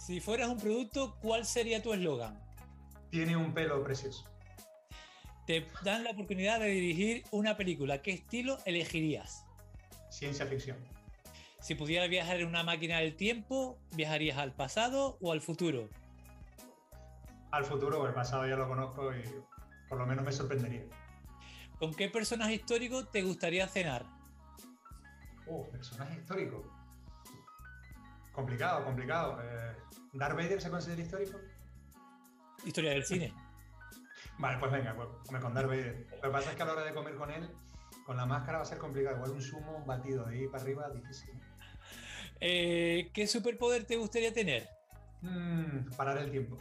Si fueras un producto, ¿cuál sería tu eslogan? Tiene un pelo precioso. Te dan la oportunidad de dirigir una película. ¿Qué estilo elegirías? Ciencia ficción. Si pudieras viajar en una máquina del tiempo, ¿viajarías al pasado o al futuro? Al futuro, el pasado ya lo conozco y por lo menos me sorprendería. ¿Con qué personaje histórico te gustaría cenar? Oh, personaje histórico. Complicado, complicado. Eh, ¿Darth Vader se considera histórico? Historia del cine. Vale, pues venga, pues, con Darth Vader. Lo que pasa es que a la hora de comer con él, con la máscara va a ser complicado. Igual un sumo, un batido de ahí para arriba, difícil. Eh, ¿Qué superpoder te gustaría tener? Mm, parar el tiempo.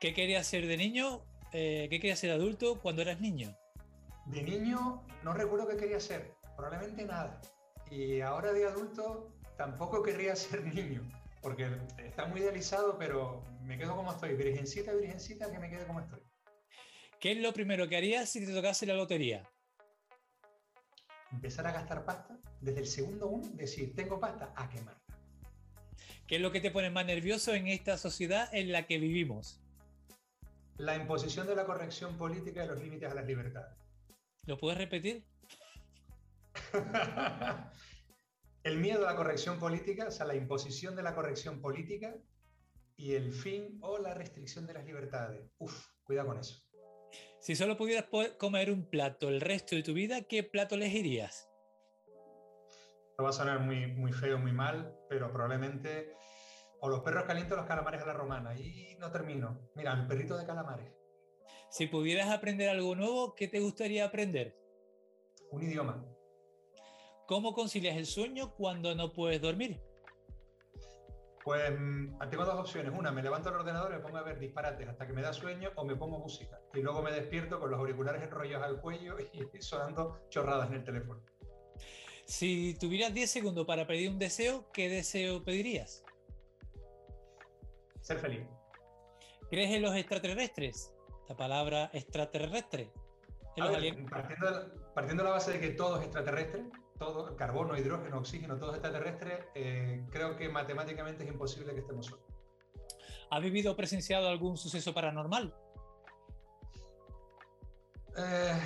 ¿Qué querías ser de niño? Eh, ¿Qué querías ser adulto cuando eras niño? De niño no recuerdo qué quería ser, probablemente nada. Y ahora de adulto tampoco querría ser niño, porque está muy idealizado, pero me quedo como estoy, virgencita, virgencita, que me quede como estoy. ¿Qué es lo primero que harías si te tocase la lotería? Empezar a gastar pasta, desde el segundo uno, decir, tengo pasta, a quemarla. ¿Qué es lo que te pone más nervioso en esta sociedad en la que vivimos? La imposición de la corrección política y los límites a las libertades. ¿Lo puedes repetir? el miedo a la corrección política, o sea, la imposición de la corrección política y el fin o la restricción de las libertades. Uf, cuidado con eso. Si solo pudieras comer un plato el resto de tu vida, ¿qué plato elegirías? No va a sonar muy, muy feo, muy mal, pero probablemente o los perros calientes o los calamares a la romana. Y no termino. Mira, el perrito de calamares. Si pudieras aprender algo nuevo, ¿qué te gustaría aprender? Un idioma. ¿Cómo concilias el sueño cuando no puedes dormir? Pues mm, tengo dos opciones. Una, me levanto el ordenador y me pongo a ver disparates hasta que me da sueño o me pongo música. Y luego me despierto con los auriculares enrollados al cuello y sonando chorradas en el teléfono. Si tuvieras 10 segundos para pedir un deseo, ¿qué deseo pedirías? Ser feliz. ¿Crees en los extraterrestres? la palabra extraterrestre. partiendo, de la base de que todo es extraterrestre, todo, carbono, hidrógeno, oxígeno, todo es extraterrestre, eh, creo que matemáticamente es imposible que estemos solos. ¿Ha vivido o presenciado algún suceso paranormal? Eh,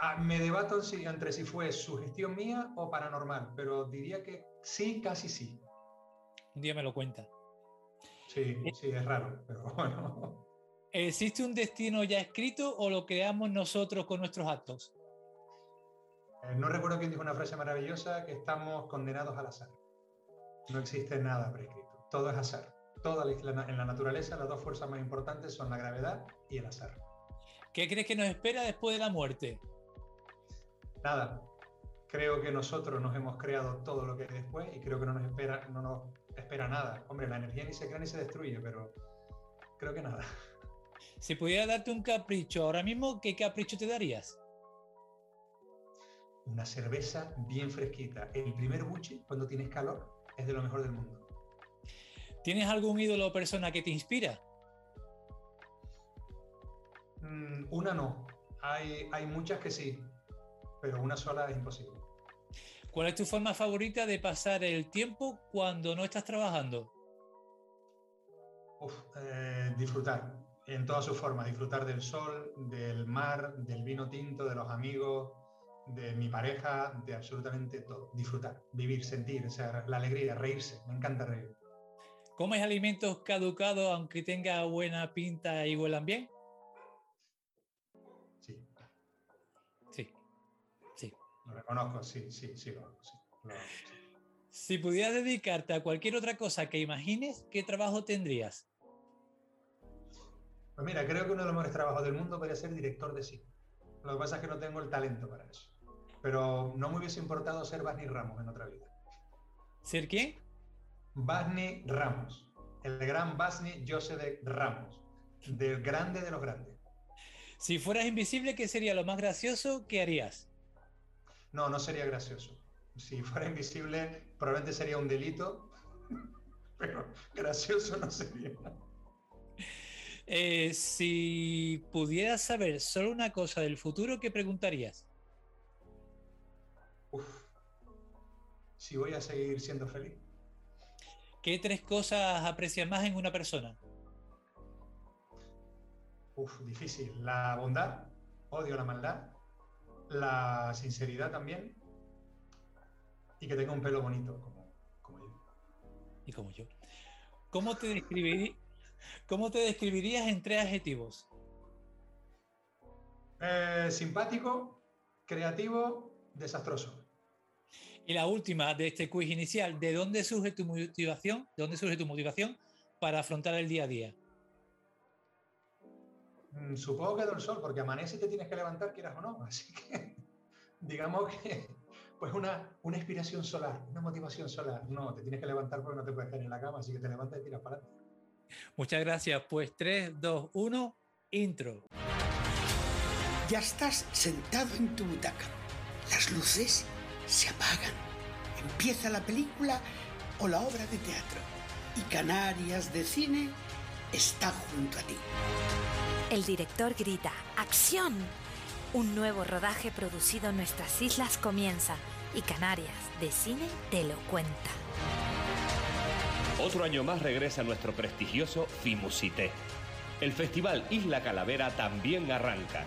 ah, me debato entre si fue sugestión mía o paranormal, pero diría que sí, casi sí. Un día me lo cuenta. Sí, sí, es raro, pero bueno. ¿Existe un destino ya escrito o lo creamos nosotros con nuestros actos? Eh, no recuerdo quién dijo una frase maravillosa, que estamos condenados al azar. No existe nada prescrito, todo es azar. Toda en la naturaleza las dos fuerzas más importantes son la gravedad y el azar. ¿Qué crees que nos espera después de la muerte? Nada. Creo que nosotros nos hemos creado todo lo que hay después y creo que no nos espera, no nos espera nada. Hombre, la energía ni se crea ni se destruye, pero creo que nada. Si pudiera darte un capricho ahora mismo, ¿qué capricho te darías? Una cerveza bien fresquita. El primer buche, cuando tienes calor, es de lo mejor del mundo. ¿Tienes algún ídolo o persona que te inspira? Mm, una no. Hay, hay muchas que sí, pero una sola es imposible. ¿Cuál es tu forma favorita de pasar el tiempo cuando no estás trabajando? Uf, eh, disfrutar en todas sus formas, disfrutar del sol, del mar, del vino tinto, de los amigos, de mi pareja, de absolutamente todo. Disfrutar, vivir, sentir, o sea, la alegría, reírse. Me encanta reír. ¿Comes alimentos caducados aunque tenga buena pinta y huelan bien? Sí. Sí. Sí. Lo reconozco, sí, sí, sí, lo, sí, Si pudieras dedicarte a cualquier otra cosa que imagines, ¿qué trabajo tendrías? Pues mira, creo que uno de los mejores trabajos del mundo podría ser director de cine. Lo que pasa es que no tengo el talento para eso. Pero no me hubiese importado ser Barney Ramos en otra vida. ¿Ser quién? Barney Ramos. El gran Barney José de Ramos. Del grande de los grandes. Si fueras invisible, ¿qué sería lo más gracioso que harías? No, no sería gracioso. Si fuera invisible, probablemente sería un delito, pero gracioso no sería. Eh, si pudieras saber solo una cosa del futuro, ¿qué preguntarías? Uf, si voy a seguir siendo feliz. ¿Qué tres cosas aprecias más en una persona? Uf, difícil. La bondad, odio la maldad, la sinceridad también y que tenga un pelo bonito, como, yo. Y como yo. ¿Cómo te, ¿Cómo te describirías en tres adjetivos? Eh, simpático, creativo, desastroso. Y la última de este quiz inicial, ¿de dónde surge tu motivación? ¿De dónde surge tu motivación para afrontar el día a día? Mm, supongo que del sol, porque amanece y te tienes que levantar, quieras o no. Así que digamos que pues una, una inspiración solar, una motivación solar. No, te tienes que levantar porque no te puedes quedar en la cama, así que te levantas y tiras para adelante. Muchas gracias. Pues 3, 2, 1, intro. Ya estás sentado en tu butaca. Las luces se apagan. Empieza la película o la obra de teatro. Y Canarias de Cine está junto a ti. El director grita, ¡Acción! Un nuevo rodaje producido en nuestras islas comienza y Canarias de Cine te lo cuenta. Otro año más regresa nuestro prestigioso Fimusité. El festival Isla Calavera también arranca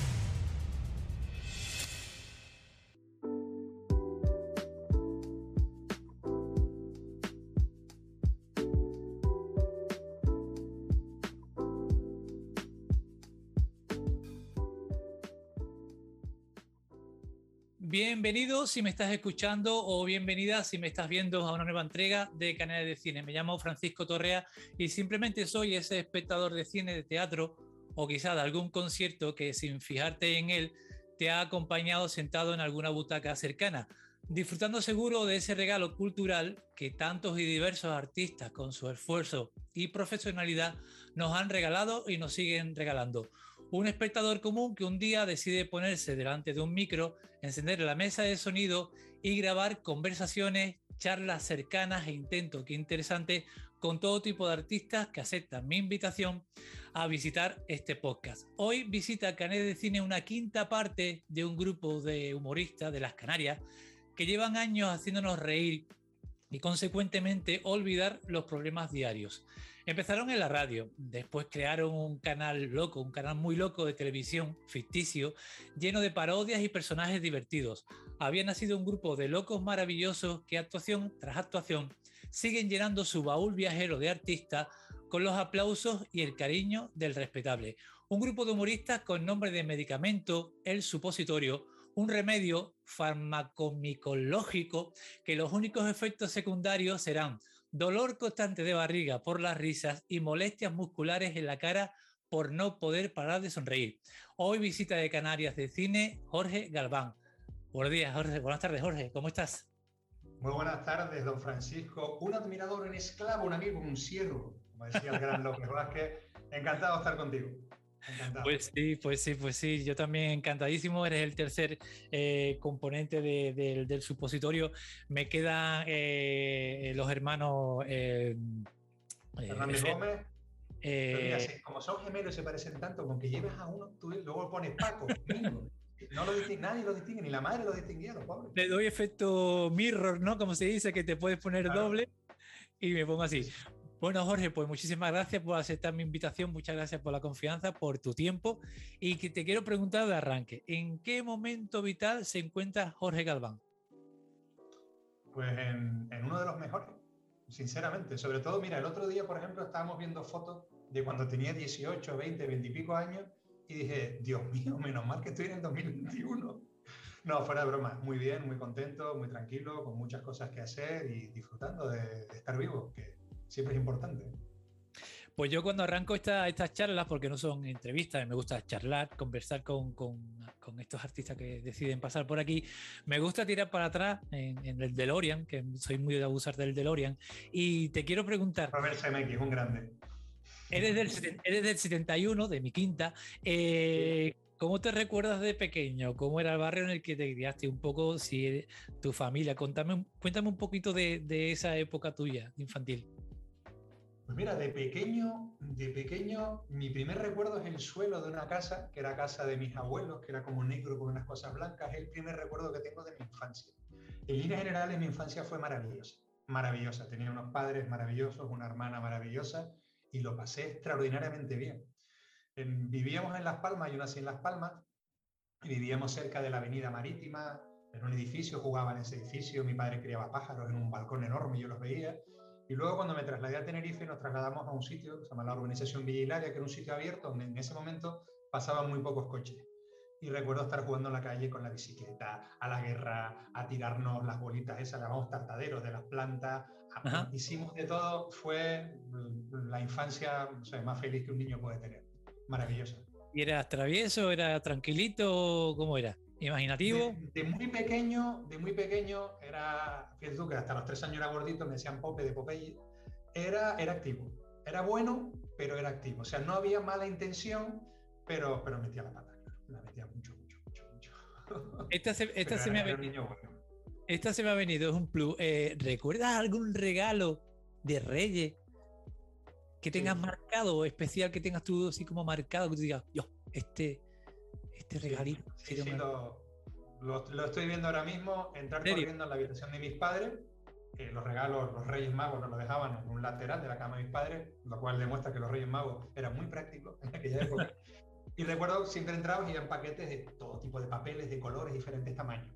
Bienvenido si me estás escuchando o bienvenida si me estás viendo a una nueva entrega de Canales de Cine. Me llamo Francisco Torrea y simplemente soy ese espectador de cine, de teatro o quizá de algún concierto que sin fijarte en él te ha acompañado sentado en alguna butaca cercana, disfrutando seguro de ese regalo cultural que tantos y diversos artistas con su esfuerzo y profesionalidad nos han regalado y nos siguen regalando un espectador común que un día decide ponerse delante de un micro, encender la mesa de sonido y grabar conversaciones, charlas cercanas e intento que interesante con todo tipo de artistas que aceptan mi invitación a visitar este podcast. Hoy visita Canet de Cine una quinta parte de un grupo de humoristas de las Canarias que llevan años haciéndonos reír y consecuentemente olvidar los problemas diarios. Empezaron en la radio, después crearon un canal loco, un canal muy loco de televisión ficticio, lleno de parodias y personajes divertidos. Había nacido un grupo de locos maravillosos que actuación tras actuación siguen llenando su baúl viajero de artistas con los aplausos y el cariño del respetable. Un grupo de humoristas con nombre de medicamento, el supositorio, un remedio farmacomicológico que los únicos efectos secundarios serán dolor constante de barriga por las risas y molestias musculares en la cara por no poder parar de sonreír. Hoy visita de Canarias de Cine Jorge Galván. Buenos días, Jorge. Buenas tardes, Jorge. ¿Cómo estás? Muy buenas tardes, don Francisco. Un admirador, un esclavo, un amigo, un siervo, como decía el gran López Vázquez. Encantado de estar contigo. Pues sí, pues sí, pues sí, yo también encantadísimo. Eres el tercer eh, componente del supositorio. Me quedan eh, los hermanos. Eh, Hernández Gómez. como son gemelos y se parecen tanto, con que lleves a uno, tú luego pones Paco, No lo distingue, nadie lo distingue, ni la madre lo distinguía, los pobres. Le doy efecto mirror, ¿no? Como se dice, que te puedes poner doble y me pongo así. Bueno, Jorge, pues muchísimas gracias por aceptar mi invitación, muchas gracias por la confianza, por tu tiempo y que te quiero preguntar de arranque, ¿en qué momento vital se encuentra Jorge Galván? Pues en, uno de los mejores, sinceramente. Sobre todo, mira, el otro día, por ejemplo, estábamos viendo fotos de cuando tenía 18, 20, 20 y pico años y dije, Dios mío, menos mal que estoy en el 2021. No, fuera de broma, muy bien, muy contento, muy tranquilo, con muchas cosas que hacer y disfrutando de, de estar vivo, que siempre es importante. Pues yo cuando arranco estas charlas, porque no son entrevistas, me gusta charlar, conversar con, estos artistas que deciden pasar por aquí, me gusta tirar para atrás en, el DeLorean, que soy muy de abusar del DeLorean, y te quiero preguntar... Robert Zemeckis, un grande. Eres del, eres del 71, de mi quinta. Eh, ¿Cómo te recuerdas de pequeño? ¿Cómo era el barrio en el que te criaste? Un poco, si tu familia. Contame, cuéntame un poquito de, de esa época tuya, infantil. Pues mira, de pequeño, de pequeño, mi primer recuerdo es el suelo de una casa, que era casa de mis abuelos, que era como negro con unas cosas blancas. Es el primer recuerdo que tengo de mi infancia. En líneas generales, mi infancia fue maravillosa, maravillosa. Tenía unos padres maravillosos, una hermana maravillosa y lo pasé extraordinariamente bien. vivíamos en Las Palmas, yo nací en Las Palmas, y vivíamos cerca de la Avenida Marítima, en un edificio, jugaba en ese edificio, mi padre criaba pájaros en un balcón enorme, yo los veía, y luego cuando me trasladé a Tenerife nos trasladamos a un sitio que se llama la Urbanización Vigilaria, que era un sitio abierto donde en ese momento pasaban muy pocos coches. Y recuerdo estar jugando en la calle con la bicicleta, a la guerra, a tirarnos las bolitas esas, llamamos tartaderos de las plantas. Hicimos de todo, fue la infancia más feliz que un niño puede tener. Maravillosa. ¿Y eras travieso, era tranquilito? ¿Cómo era? Imaginativo. De, muy pequeño, de muy pequeño, era, fíjate tú que hasta los tres años era gordito, me decían Pope de Popeye, era, era activo. Era bueno, pero era activo. O sea, no había mala intención, pero, pero metía la pata. La metía mucho, mucho, mucho, mucho. Esta se, esta se me ha venido. Esta se me ha venido, es un plus. Eh, ¿Recuerdas algún regalo de Reyes que tengas marcado o especial que tengas tú así como marcado que tú digas, yo, este, este regalito. Sí, lo, estoy viendo ahora mismo, entrar corriendo en la habitación de mis padres. los regalos, los Reyes Magos nos lo dejaban en un lateral de la cama de mis padres, lo cual demuestra que los Reyes Magos eran muy prácticos en aquella época. y recuerdo siempre entraba y en paquetes de todo tipo de papeles, de colores, diferentes tamaños.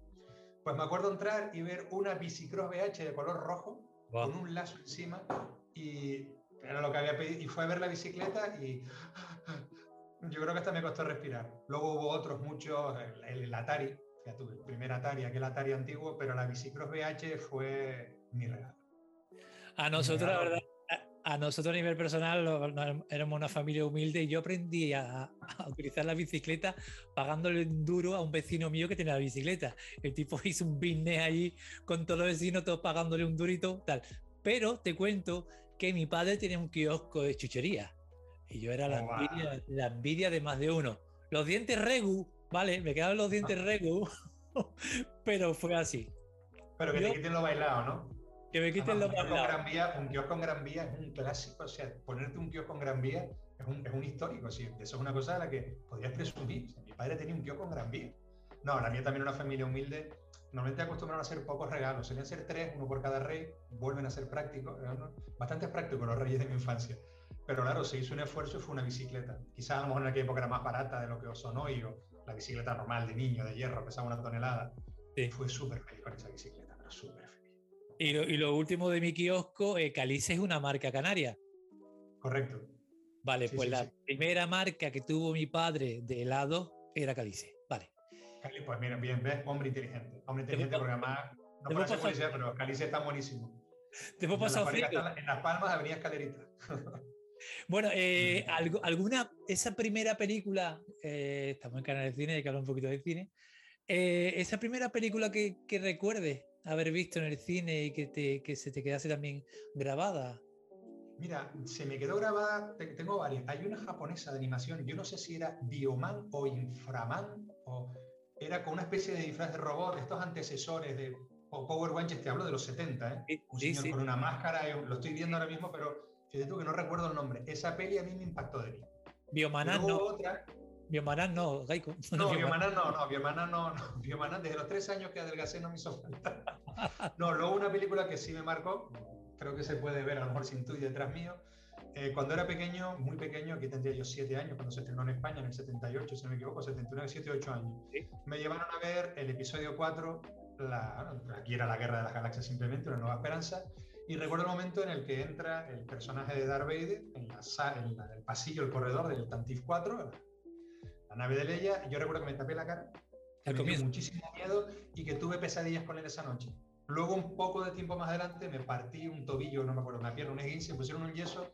Pues me acuerdo entrar y ver una bicicross BH de color rojo con un lazo encima y era lo que había pedido y fue a ver la bicicleta y yo creo que hasta me costó respirar. Luego hubo otros muchos, el, Atari, ya tuve el primer Atari, aquel Atari antiguo, pero la Bicicross VH fue mi regalo. A nosotros, la verdad, a nosotros a nivel personal éramos una familia humilde y yo aprendí a, utilizar la bicicleta pagándole un duro a un vecino mío que tenía la bicicleta. El tipo hizo un business allí con todos los vecinos, todos pagándole un durito, tal. Pero te cuento que mi padre tiene un kiosco de chuchería. Y yo era la, envidia, la envidia de más de uno. Los dientes regu, vale, me quedaban los dientes regu, pero fue así. Pero que te quiten lo bailado, ¿no? Que me quiten lo bailado. un kiosco con Gran Vía es un clásico, o sea, ponerte un kiosco con Gran Vía es un, es un histórico, sí. eso es una cosa de la que podrías presumir. mi padre tenía un kiosco con Gran Vía. No, la mía también era una familia humilde. Normalmente acostumbraron a hacer pocos regalos, solían ser tres, uno por cada rey, vuelven a ser prácticos, bastante prácticos los reyes de mi infancia. Pero claro, se hizo un esfuerzo y fue una bicicleta. Quizás a lo mejor en aquella época era más barata de lo que os sonó hoy, o la bicicleta normal de niño, de hierro, pesaba una tonelada. Sí. Fue súper feliz con esa bicicleta, pero súper feliz. Y lo, y lo, último de mi kiosco, eh, Calice es una marca canaria. Correcto. Vale, pues la primera marca que tuvo mi padre de helado era Calice. Vale. Pues mira, bien, ves, hombre inteligente. Hombre inteligente porque además, no ser policía, pero Calice está buenísimo. Te hemos pasado en, en Las Palmas, Avenida Escalerita. Bueno, eh, alguna, esa primera película, eh, estamos en Canal de Cine, hay que hablar un poquito de cine, eh, esa primera película que, que recuerdes haber visto en el cine y que, te, que se te quedase también grabada. Mira, se me quedó grabada, tengo varias. Hay una japonesa de animación, yo no sé si era Bioman o Inframan, o era con una especie de disfraz de robot, estos antecesores de Power Rangers, te hablo de los 70, ¿eh? Un señor con una máscara, lo estoy viendo ahora mismo, pero Tú que no recuerdo el nombre. Esa peli a mí me impactó de mí. Biomanan no. Otra... Biomanan no, Gaiko. No, Biomanan no, no, Biomanan no, no. Biomanan desde los tres años que adelgacé no me hizo falta. No, luego una película que sí me marcó, creo que se puede ver a lo mejor sin tú y detrás mío. Eh, cuando era pequeño, muy pequeño, aquí tendría yo siete años, cuando se estrenó en España en el 78, si no me equivoco, 79, 7, 8 años. Me llevaron a ver el episodio 4, la, aquí era la Guerra de las Galaxias simplemente, una nueva esperanza, y recuerdo el momento en el que entra el personaje de Darth Vader en, la, el pasillo, el corredor del Tantif 4, la, nave de Leia, y yo recuerdo que me tapé la cara, que me dio muchísimo miedo y que tuve pesadillas con él esa noche. Luego, un poco de tiempo más adelante, me partí un tobillo, no me acuerdo, una pierna, un esguince, me pusieron un yeso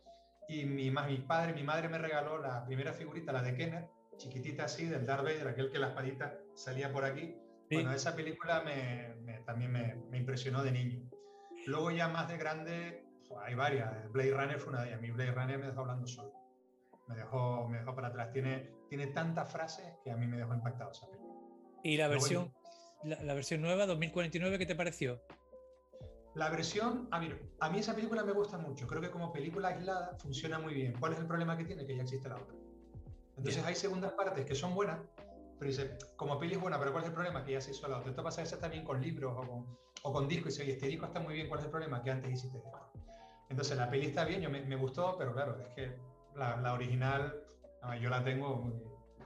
y mi, mi padre, mi madre me regaló la primera figurita, la de Kenner, chiquitita así, del Darth Vader, aquel que la espadita salía por aquí. Bueno, esa película me, también me, me impresionó de niño. Luego ya más de grande, hay varias. Blade Runner fue una de ellas. Mi Blade Runner me dejó hablando solo. me dejó, me dejó para atrás. Tiene, tiene tantas frases que a mí me dejó impactado esa película. ¿Y la versión, la, la, versión nueva, 2049, qué te pareció? La versión, a mí, a mí esa película me gusta mucho. Creo que como película aislada funciona muy bien. ¿Cuál es el problema que tiene? Que ya existe la otra. Entonces bien. hay segundas partes que son buenas, pero dice, como peli es buena, pero ¿cuál es el problema? Que ya se hizo la otra. Esto pasa eso también con libros o con, o con discos. Y dice, oye, este disco está muy bien, ¿cuál es el problema? Que antes hiciste esto. Entonces la peli está bien, yo me, me gustó, pero claro, es que la, la original, yo la tengo,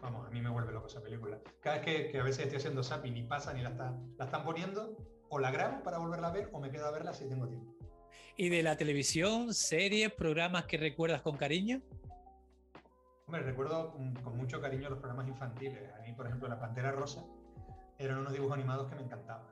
vamos, a mí me vuelve loco esa película. Cada vez que, que a veces estoy haciendo zapping y pasa ni la, está, la están poniendo, o la grabo para volverla a ver o me quedo a verla si tengo tiempo. ¿Y de la televisión, series, programas que recuerdas con cariño? Hombre, recuerdo con mucho cariño los programas infantiles. A mí, por ejemplo, La Pantera Rosa eran unos dibujos animados que me encantaban.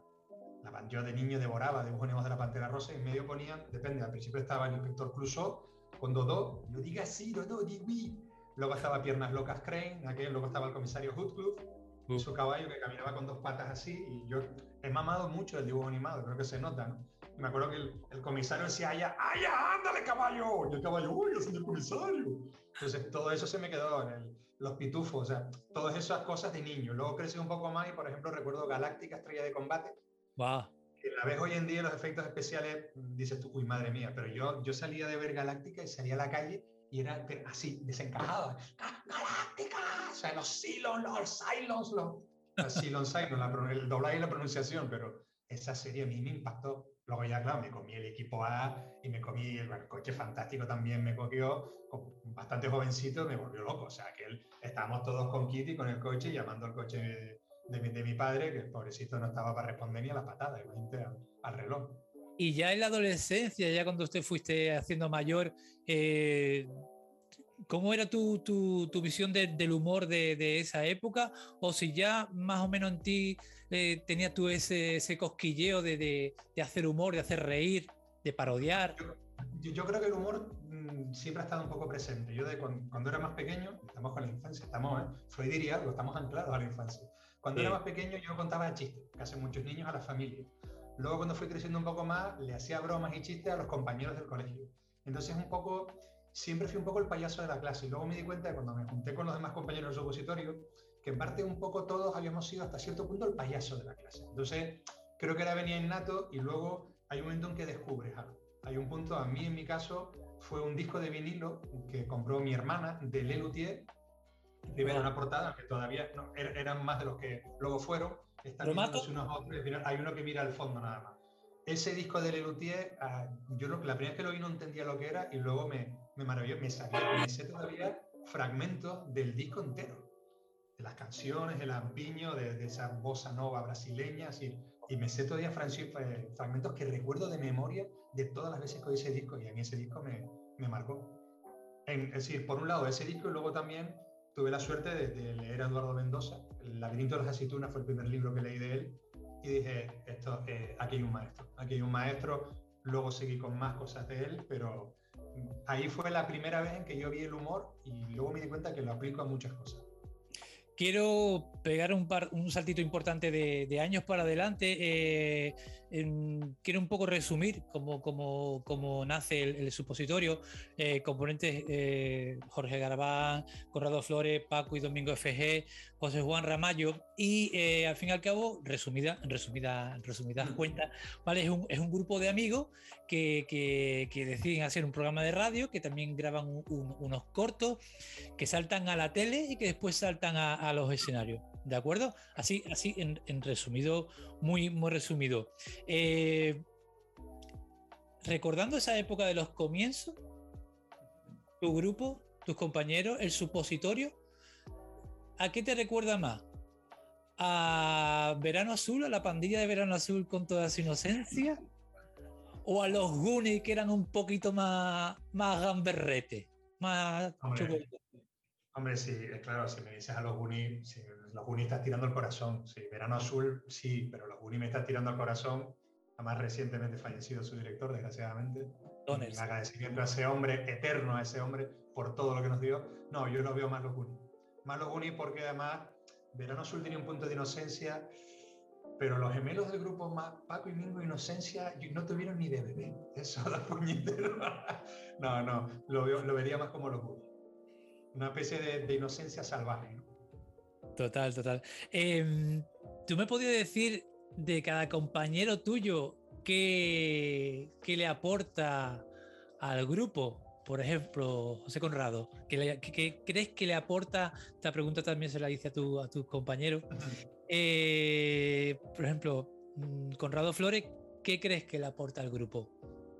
Yo de niño devoraba dibujos animados de La Pantera Rosa y en medio ponían, depende, al principio estaba el inspector Clouseau con Dodo, no digas sí, Dodo, di oui. Luego estaba Piernas Locas Crane, aquel, luego estaba el comisario Hoodcliffe, uh. su caballo que caminaba con dos patas así y yo he mamado mucho el dibujo animado, creo que se nota, ¿no? Me acuerdo que el, el comisario decía, ¡Ay, ay, ándale caballo! Y el caballo, ¡Uy, el señor comisario! Entonces todo eso se me quedó en el, los pitufos, o sea, todas esas cosas de niño. Luego crecí un poco más y, por ejemplo, recuerdo Galáctica Estrella de Combate. Wow. Que la ves hoy en día los efectos especiales, dices tú, uy, madre mía, pero yo, yo salía de ver Galáctica y salía a la calle y era así, desencajado. ¡Galáctica! O sea, los Cylons, los Cylons, los Cylon Cylon, la, el doblaje y la pronunciación, pero esa serie a mí me impactó. Luego ya, claro, me comí el equipo A y me comí el, coche fantástico también me cogió, bastante jovencito, me volvió loco. O sea, que estábamos todos con Kitty, con el coche, llamando al coche de mi, de mi padre, que el pobrecito no estaba para responder ni a la patada, imagínate al, al reloj. Y ya en la adolescencia, ya cuando usted fuiste haciendo mayor, eh, ¿cómo era tu, tu, tu visión de, del humor de, de, esa época? O si ya más o menos en ti eh, tenías tú ese, ese cosquilleo de, de, hacer humor, de hacer reír, de parodiar. Yo, yo, creo que el humor mmm, siempre ha estado un poco presente. Yo de cuando, cuando, era más pequeño, estamos con la infancia, estamos, ¿eh? Freud diría algo, estamos anclados a la infancia. Cuando sí. era más pequeño yo contaba chistes, que hacen muchos niños a la familia. Luego cuando fui creciendo un poco más, le hacía bromas y chistes a los compañeros del colegio. Entonces un poco, siempre fui un poco el payaso de la clase. Y luego me di cuenta de cuando me junté con los demás compañeros del supositorio, que en parte un poco todos habíamos sido hasta cierto punto el payaso de la clase. Entonces creo que era venía innato y luego hay un momento en que descubres algo. Hay un punto, a mí en mi caso, fue un disco de vinilo que compró mi hermana de Lelutier, primero una portada, que todavía no, er, eran más de los que luego fueron, están unos otros, hay uno que mira al fondo nada más. Ese disco de Lelutier, uh, yo lo, la primera vez que lo vi no entendía lo que era y luego me, me maravilló, me sabía, me sé todavía fragmentos del disco entero, de las canciones, el ampiño, de, de esa bossa nova brasileña, así, y me sé todavía eh, fragmentos que recuerdo de memoria de todas las veces que oí ese disco y a mí ese disco me, me marcó. En, es decir, por un lado ese disco y luego también tuve la suerte de, de, leer a Eduardo Mendoza. El laberinto de las aceitunas fue el primer libro que leí de él y dije, esto, eh, aquí hay un maestro, aquí hay un maestro. Luego seguí con más cosas de él, pero ahí fue la primera vez en que yo vi el humor y luego me di cuenta que lo aplico a muchas cosas. Quiero pegar un, par, un saltito importante de, de años para adelante. Eh, en, quiero un poco resumir cómo, cómo, cómo nace el, el supositorio. Eh, componentes eh, Jorge Garabán, Corrado Flores, Paco y Domingo FG, José Juan Ramallo. Y al fin y al cabo, resumida, resumida, resumida mm. cuenta, ¿vale? Es un, es un grupo de amigos que, que, que, deciden hacer un programa de radio, que también graban un, un, unos cortos, que saltan a la tele y que después saltan a, a los escenarios. ¿De acuerdo? Así, así en, en resumido, muy, muy resumido. Eh, recordando esa época de los comienzos, tu grupo, tus compañeros, el supositorio, ¿a qué te recuerda más? ¿A Verano Azul, a la pandilla de Verano Azul con toda su inocencia? ¿O a los Goonies que eran un poquito más, más gamberrete? Más Hombre, hombre sí, claro, si me dices a los Goonies, sí, los Goonies estás tirando el corazón. Sí, Verano Azul, sí, pero los Goonies me estás tirando el corazón. Además, recientemente fallecido su director, desgraciadamente. Un agradecimiento a ese hombre, eterno a ese hombre, por todo lo que nos dio. No, yo lo veo más los Goonies. Más los Goonies porque además Verano Azul tenía un punto de inocencia, pero los gemelos del grupo más Paco y Mingo Inocencia no tuvieron ni de bebé. Eso da puñetero. no, no, lo, veo, lo vería más como los Goonies. Una especie de, inocencia salvaje. Total, total. Em, ¿Tú me podías decir de cada compañero tuyo qué, qué le aporta al grupo? Por ejemplo, José Conrado, ¿qué, crees que le aporta? Esta pregunta también se la hice a tu, a tu compañero. Eh, por ejemplo, mm, Conrado Flores, ¿qué crees que le aporta al grupo?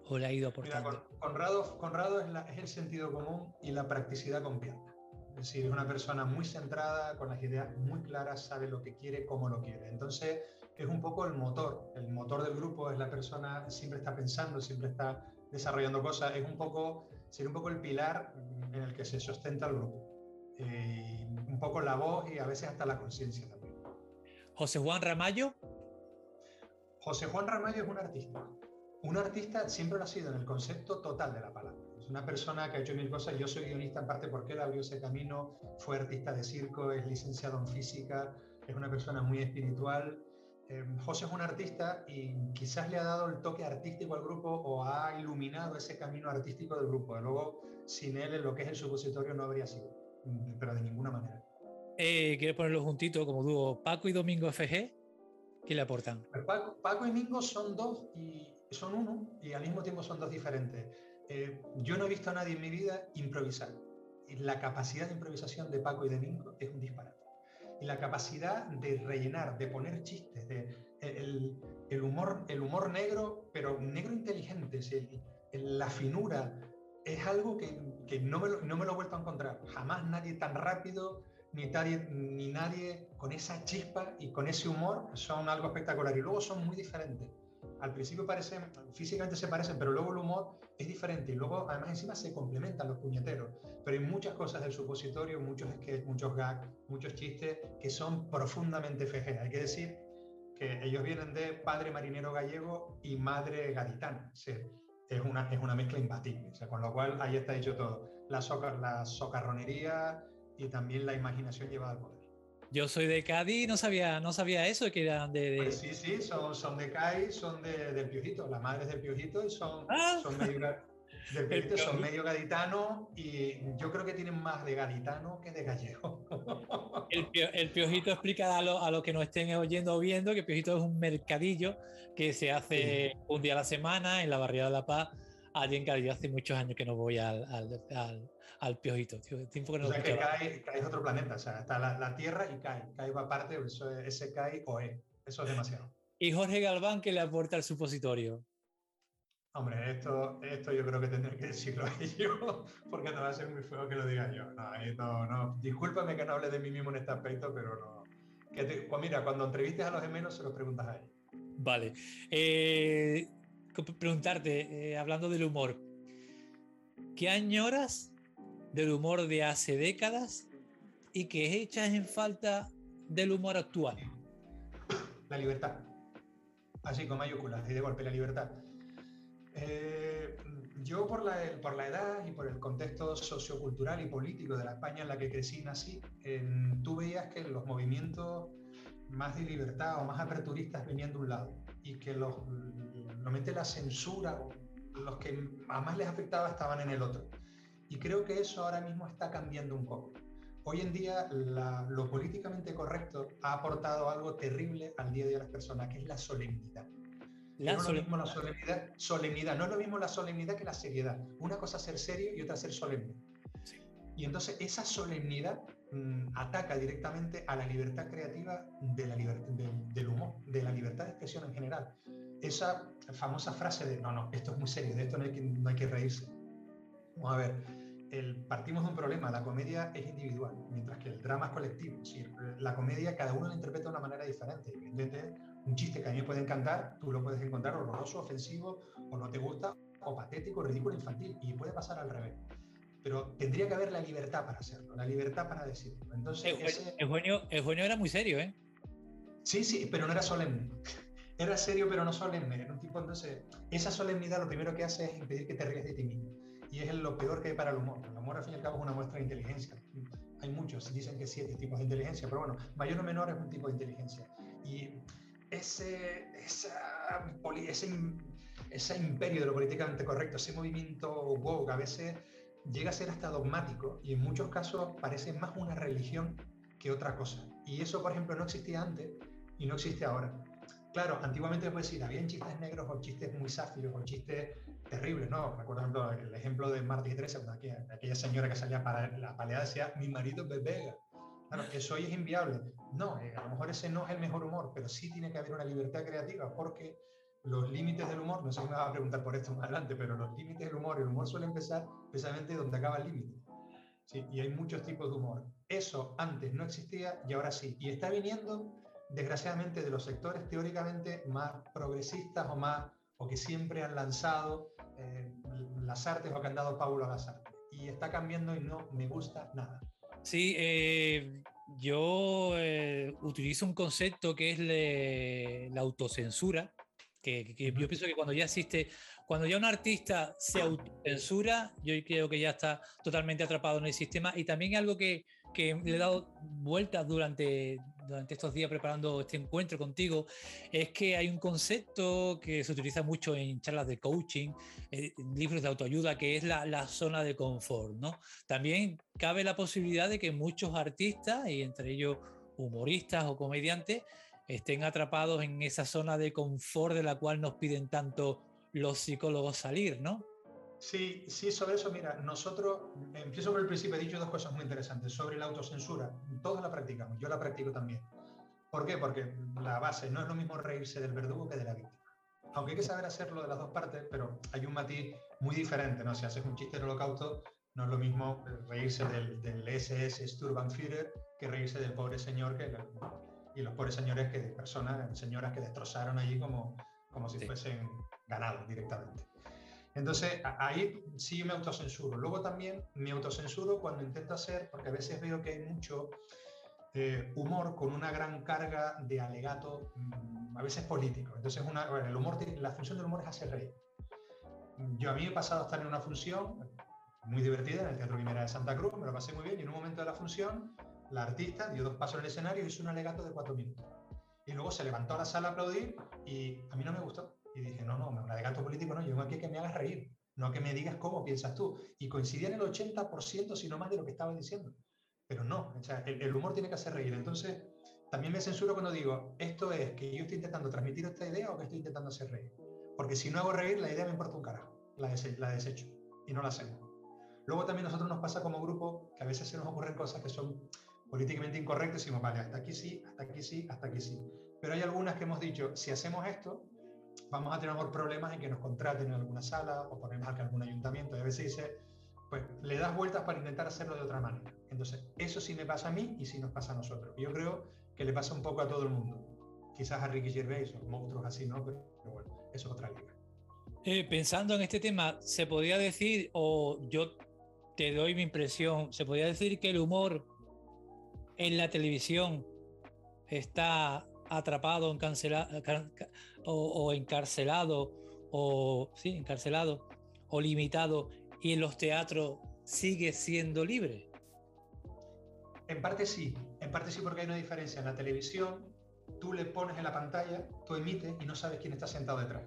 ¿O le ha ido aportando? Conrado, Conrado es, es, el sentido común y la practicidad con pierna. Es decir, es una persona muy centrada, con las ideas muy claras, sabe lo que quiere, cómo lo quiere. Entonces, es un poco el motor. El motor del grupo es la persona, siempre está pensando, siempre está desarrollando cosas. Es un poco, sería un poco el pilar en el que se sustenta el grupo. Eh, un poco la voz y a veces hasta la conciencia también. José Juan Ramallo. José Juan Ramallo es un artista. Un artista siempre lo ha sido en el concepto total de la palabra. Es una persona que ha hecho mil cosas. Yo soy guionista en parte porque él abrió ese camino. Fue artista de circo, es licenciado en física, es una persona muy espiritual Em, José es un artista y quizás le ha dado el toque artístico al grupo o ha iluminado ese camino artístico del grupo. Luego, sin él, lo que es el supositorio no habría sido, pero de ninguna manera. Eh, ¿Quieres ponerlo juntito como dúo Paco y Domingo FG? ¿Qué le aportan? Paco, y Domingo son dos y son uno y al mismo tiempo son dos diferentes. Eh, yo no he visto a nadie en mi vida improvisar. La capacidad de improvisación de Paco y Domingo es un disparate y la capacidad de rellenar, de poner chistes, de, el, el humor, el humor negro, pero negro inteligente, la finura, es algo que, que no, me lo, no, me lo, he vuelto a encontrar. Jamás nadie tan rápido, ni ni nadie con esa chispa y con ese humor son algo espectacular. Y luego son muy diferentes al principio parecen, físicamente se parecen, pero luego el humor es diferente y luego además encima se complementan los puñeteros. Pero hay muchas cosas del supositorio, muchos sketches, muchos gags, muchos chistes que son profundamente FG. Hay que decir que ellos vienen de padre marinero gallego y madre gaditana. es, una, es una mezcla imbatible. Con lo cual ahí está dicho todo. La, la socarronería y también la imaginación llevada al poder. Yo soy de Cádiz no sabía, no sabía eso, que eran de... Pues sí, sí, son, son de Cádiz, son de, del Piojito, las madres del Piojito y son, ah. son medio... Del Piojito son medio gaditano y yo creo que tienen más de gaditano que de gallego. El, el Piojito explica a lo, a lo, que nos estén oyendo o viendo que Piojito es un mercadillo que se hace un día a la semana en la barriada de La Paz allí en Cádiz. Hace muchos años que no voy al, al, al, piojito. Tiempo que no o sea, que cae, cae, es otro planeta. O sea, está la, la, Tierra y cae. Cae va aparte, eso, ese cae o E. Eso es demasiado. ¿Y Jorge Galván qué le aporta al supositorio? Hombre, esto, esto yo creo que tendré que decirlo yo, porque no va a ser muy feo que lo diga yo. No, no, no. Discúlpame que no hable de mí mismo en este aspecto, pero no. Que pues mira, cuando entrevistes a los gemelos se los preguntas a ellos. Vale. Eh, preguntarte, eh, hablando del humor, ¿qué añoras del humor de hace décadas y qué echas en falta del humor actual? La libertad. Así con mayúsculas y de golpe la libertad. Eh, yo por la, por la edad y por el contexto sociocultural y político de la España en la que crecí y nací, tú veías que los movimientos más de libertad o más aperturistas venían de un lado y que los, normalmente la censura, los que a más les afectaba estaban en el otro. Y creo que eso ahora mismo está cambiando un poco. Hoy en día lo políticamente correcto ha aportado algo terrible al día de las personas, que es la solemnidad. no es lo mismo la solemnidad, solemnidad, no es lo mismo la solemnidad que la seriedad. Una cosa es ser serio y otra ser solemne. Y entonces esa solemnidad mm, ataca directamente a la libertad creativa de la del humor, de la libertad de expresión en general. Esa famosa frase de, no, no, esto es muy serio, de esto no hay que, no hay que reírse. Vamos a ver, el, partimos de un problema, la comedia es individual, mientras que el drama es colectivo. la comedia cada uno la interpreta de una manera diferente. un chiste que a mí me puede encantar, tú lo puedes encontrar horroroso, ofensivo, o no te gusta, o patético, ridículo, infantil, y puede pasar al revés pero tendría que haber la libertad para hacerlo, la libertad para decirlo. Entonces, Eugenio, Eugenio era muy serio, ¿eh? Sí, sí, pero no era solemne. Era serio, pero no solemne. Era un tipo, entonces, esa solemnidad lo primero que hace es impedir que te rías de ti mismo. Y es lo peor que hay para el humor. El humor, al fin y al cabo, es una muestra de inteligencia. Hay muchos, dicen que siete tipos de inteligencia, pero bueno, mayor o menor es un tipo de inteligencia. Y ese, esa, ese, ese imperio de lo políticamente correcto, ese movimiento woke, a veces llega a ser hasta dogmático y en muchos casos parece más una religión que otra cosa. Y eso, por ejemplo, no existía antes y no existe ahora. Claro, antiguamente puedes decir, habían chistes negros o chistes muy sáfiros o chistes terribles, ¿no? Recuerdo el ejemplo de Marta y Teresa, aquella, aquella señora que salía para la paleada decía, mi marido es Vega. Claro, eso hoy es inviable. No, eh, a lo mejor ese no es el mejor humor, pero sí tiene que haber una libertad creativa porque los límites del humor, no sé si me vas a preguntar por esto más adelante, pero los límites del humor, el humor suele empezar precisamente donde acaba el límite. ¿sí? Y hay muchos tipos de humor. Eso antes no existía y ahora sí. Y está viniendo desgraciadamente, de los sectores teóricamente más progresistas o, más, o que siempre han lanzado eh, las artes o que han dado Paulo a las artes. Y está cambiando y no me gusta nada. Sí, eh, yo eh, utilizo un concepto que es la autocensura, que, que, yo pienso que cuando ya existe, cuando ya un artista se autocensura, yo creo que ya está totalmente atrapado en el sistema y también algo que, que le he dado vueltas durante, durante estos días preparando este encuentro contigo, es que hay un concepto que se utiliza mucho en charlas de coaching, eh, libros de autoayuda, que es la, la, zona de confort. ¿no? También cabe la posibilidad de que muchos artistas, y entre ellos humoristas o comediantes, estén atrapados en esa zona de confort de la cual nos piden tanto los psicólogos salir, ¿no? Sí, sí, sobre eso, mira, nosotros, empiezo por el principio, he dicho dos cosas muy interesantes. Sobre la autocensura, todos la practicamos, yo la practico también. ¿Por qué? Porque la base no es lo mismo reírse del verdugo que de la víctima. Aunque hay que saber hacerlo de las dos partes, pero hay un matiz muy diferente, ¿no? Si haces un chiste del holocausto, no es lo mismo reírse del, del SS Sturmbannführer que reírse del pobre señor que, y los pobres señores que personas, señoras que destrozaron allí como, como si fuesen ganados directamente. Entonces, ahí sí me autocensuro. Luego también me autocensuro cuando intento hacer, porque a veces veo que hay mucho eh, humor con una gran carga de alegato, mm, a veces político. Entonces, una, el humor, la función del humor es hacer reír. Yo a mí he pasado a estar en una función muy divertida en el Teatro Quimera de Santa Cruz, me lo pasé muy bien y en un momento de la función la artista dio dos pasos en el escenario y hizo un alegato de cuatro minutos. Y luego se levantó a la sala a aplaudir y a mí no me gustó. Y dije, no, no, un alegato político no, yo vengo aquí que me hagas reír, no que me digas cómo piensas tú. Y coincidía en el 80%, si no más, de lo que estaba diciendo. Pero no, o sea, el, humor tiene que hacer reír. Entonces, también me censuro cuando digo, esto es que yo estoy intentando transmitir esta idea o que estoy intentando hacer reír. Porque si no hago reír, la idea me importa un carajo, la, la desecho y no la hacemos. Luego también nosotros nos pasa como grupo que a veces se nos ocurren cosas que son políticamente incorrectas y decimos, vale, hasta aquí sí, hasta aquí sí, hasta aquí sí. Pero hay algunas que hemos dicho, si hacemos esto, vamos a tener problemas en que nos contraten en alguna sala o ponemos que algún ayuntamiento. Y a veces dice, pues le das vueltas para intentar hacerlo de otra manera. Entonces, eso sí me pasa a mí y sí nos pasa a nosotros. Yo creo que le pasa un poco a todo el mundo. Quizás a Ricky Gervais o monstruos así, ¿no? Pero, bueno, eso es otra liga. Eh, pensando en este tema, se podría decir, o yo te doy mi impresión, se podría decir que el humor en la televisión está atrapado, o, encarcelado, o sí, encarcelado, o limitado, y en los teatros sigue siendo libre? En parte sí, en parte sí porque hay una diferencia. En la televisión, tú le pones en la pantalla, tú emites y no sabes quién está sentado detrás.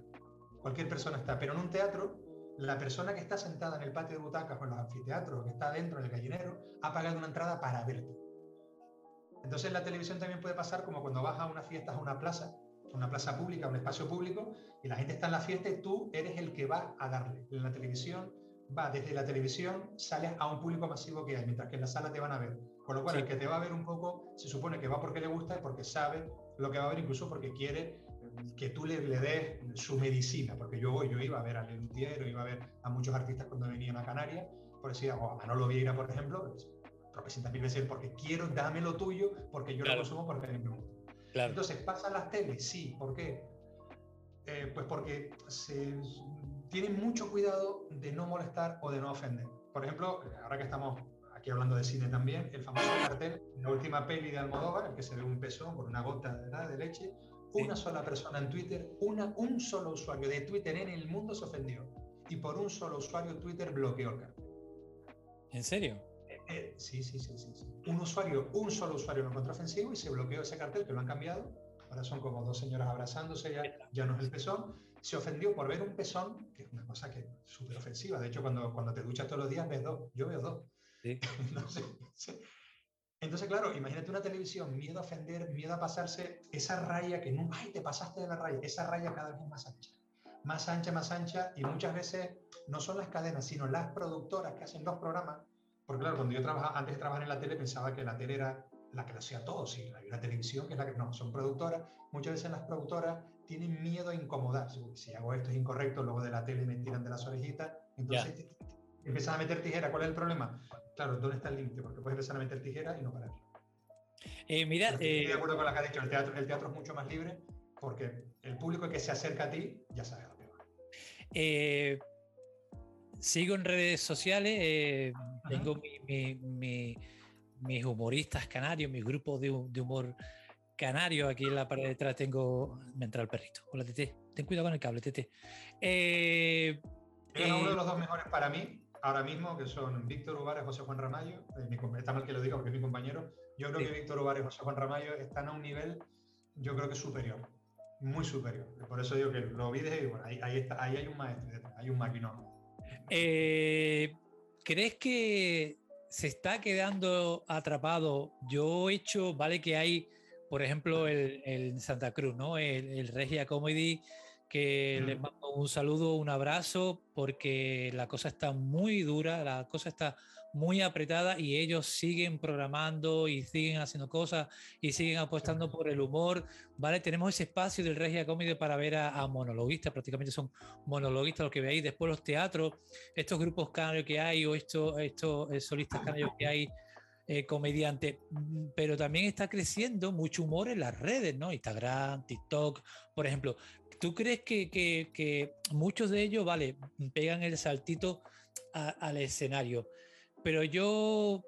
Cualquier persona está, pero en un teatro, la persona que está sentada en el patio de butacas o en los anfiteatros, que está dentro del gallinero, ha pagado una entrada para verte. Entonces en la televisión también puede pasar como cuando vas a una fiesta, a una plaza, una plaza pública, un espacio público, y la gente está en la fiesta y tú eres el que va a darle. En la televisión va desde la televisión, sales a un público masivo que hay, mientras que en la sala te van a ver. Con lo cual, el que te va a ver un poco, se supone que va porque le gusta y porque sabe lo que va a ver, incluso porque quiere que tú le, le des su medicina, porque yo yo iba a ver a Lelutiero, iba a ver a muchos artistas cuando venían a Canarias, por decir, o a Manolo Vieira, por ejemplo, tropecientas mil veces porque quiero, dame lo tuyo, porque yo lo consumo porque me gusta. Entonces, ¿pasan las teles? Sí. ¿Por qué? Eh, pues porque se tienen mucho cuidado de no molestar o de no ofender. Por ejemplo, ahora que estamos aquí hablando de cine también, el famoso cartel, la última peli de Almodóvar, en que se ve un pezón con una gota de, leche, una sola persona en Twitter, una, un solo usuario de Twitter en el mundo se ofendió. Y por un solo usuario Twitter bloqueó el cartel. ¿En serio? Eh, sí, sí, sí, sí, Un usuario, un solo usuario lo encontró ofensivo y se bloqueó ese cartel que lo han cambiado. Ahora son como dos señoras abrazándose, ya, ya no es el pezón. se ofendió por ver un pezón, que es una cosa que es súper ofensiva. De hecho, cuando, cuando te duchas todos los días ves dos, yo veo dos. Entonces, claro, imagínate una televisión, miedo a ofender, miedo a pasarse, esa raya que no, ay, te pasaste de la raya, esa raya cada vez más ancha, más ancha, más ancha, y muchas veces no son las cadenas, sino las productoras que hacen los programas, porque claro, cuando yo trabajaba, antes de trabajar en la tele, pensaba que la tele era la que lo hacía todo, sí, hay una televisión que es la que no, son productoras, muchas veces las productoras tienen miedo a incomodar, si hago esto es incorrecto, luego de la tele me tiran de las orejitas, entonces empiezan a meter tijera, ¿cuál es el problema? Claro, ¿dónde está el límite? Porque puedes empezar a meter tijera y no parar. Eh, mira, estoy de eh, acuerdo con lo que has dicho, el teatro, el teatro es mucho más libre porque el público que se acerca a ti ya sabe lo que va. Eh, sigo en redes sociales, tengo mis humoristas canarios, mis grupos de, humor canario. Aquí en la pared de detrás tengo. Me entra el perrito. Hola, Tete. Ten cuidado con el cable, Tete. Eh, uno de los dos mejores para mí, ahora mismo, que son Víctor Ubares y José Juan Ramayo. Eh, está mal que lo diga porque es mi compañero. Yo creo que Víctor Ubares y José Juan Ramayo están a un nivel, yo creo que superior. Muy superior. Por eso digo que lo vi desde. Bueno, ahí, ahí, está, ahí hay un maestro, hay un maquinón. Eh, ¿Crees que se está quedando atrapado? Yo he hecho, vale que hay, por ejemplo, el, Santa Cruz, ¿no? El, el Regia Comedy que les mando un saludo, un abrazo, porque la cosa está muy dura, la cosa está muy apretada y ellos siguen programando y siguen haciendo cosas y siguen apostando por el humor, ¿vale? Tenemos ese espacio del Regia Comedy para ver a, monologuistas, prácticamente son monologuistas los que veis, después los teatros, estos grupos canarios que hay o estos, estos eh, solistas canarios que hay, eh, comediante, mm, pero también está creciendo mucho humor en las redes, ¿no? Instagram, TikTok, por ejemplo. ¿Tú crees que, muchos de ellos, vale, pegan el saltito al escenario? Pero yo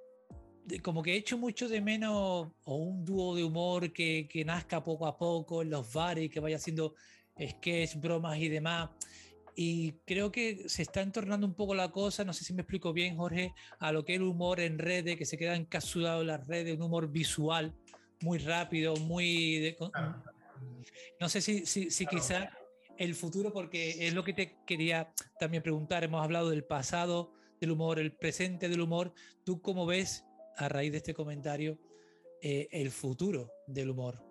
como que he hecho mucho de menos o un dúo de humor que, que nazca poco a poco en los bares, que vaya haciendo sketch, bromas y demás. Y creo que se está entornando un poco la cosa, no sé si me explico bien, Jorge, a lo que es el humor en redes, que se queda encapsulado en las redes, un humor visual muy rápido, muy... No sé si, si, si quizá el futuro, porque es lo que te quería también preguntar, hemos hablado del pasado del humor, el presente del humor, ¿tú cómo ves, a raíz de este comentario, eh, el futuro del humor?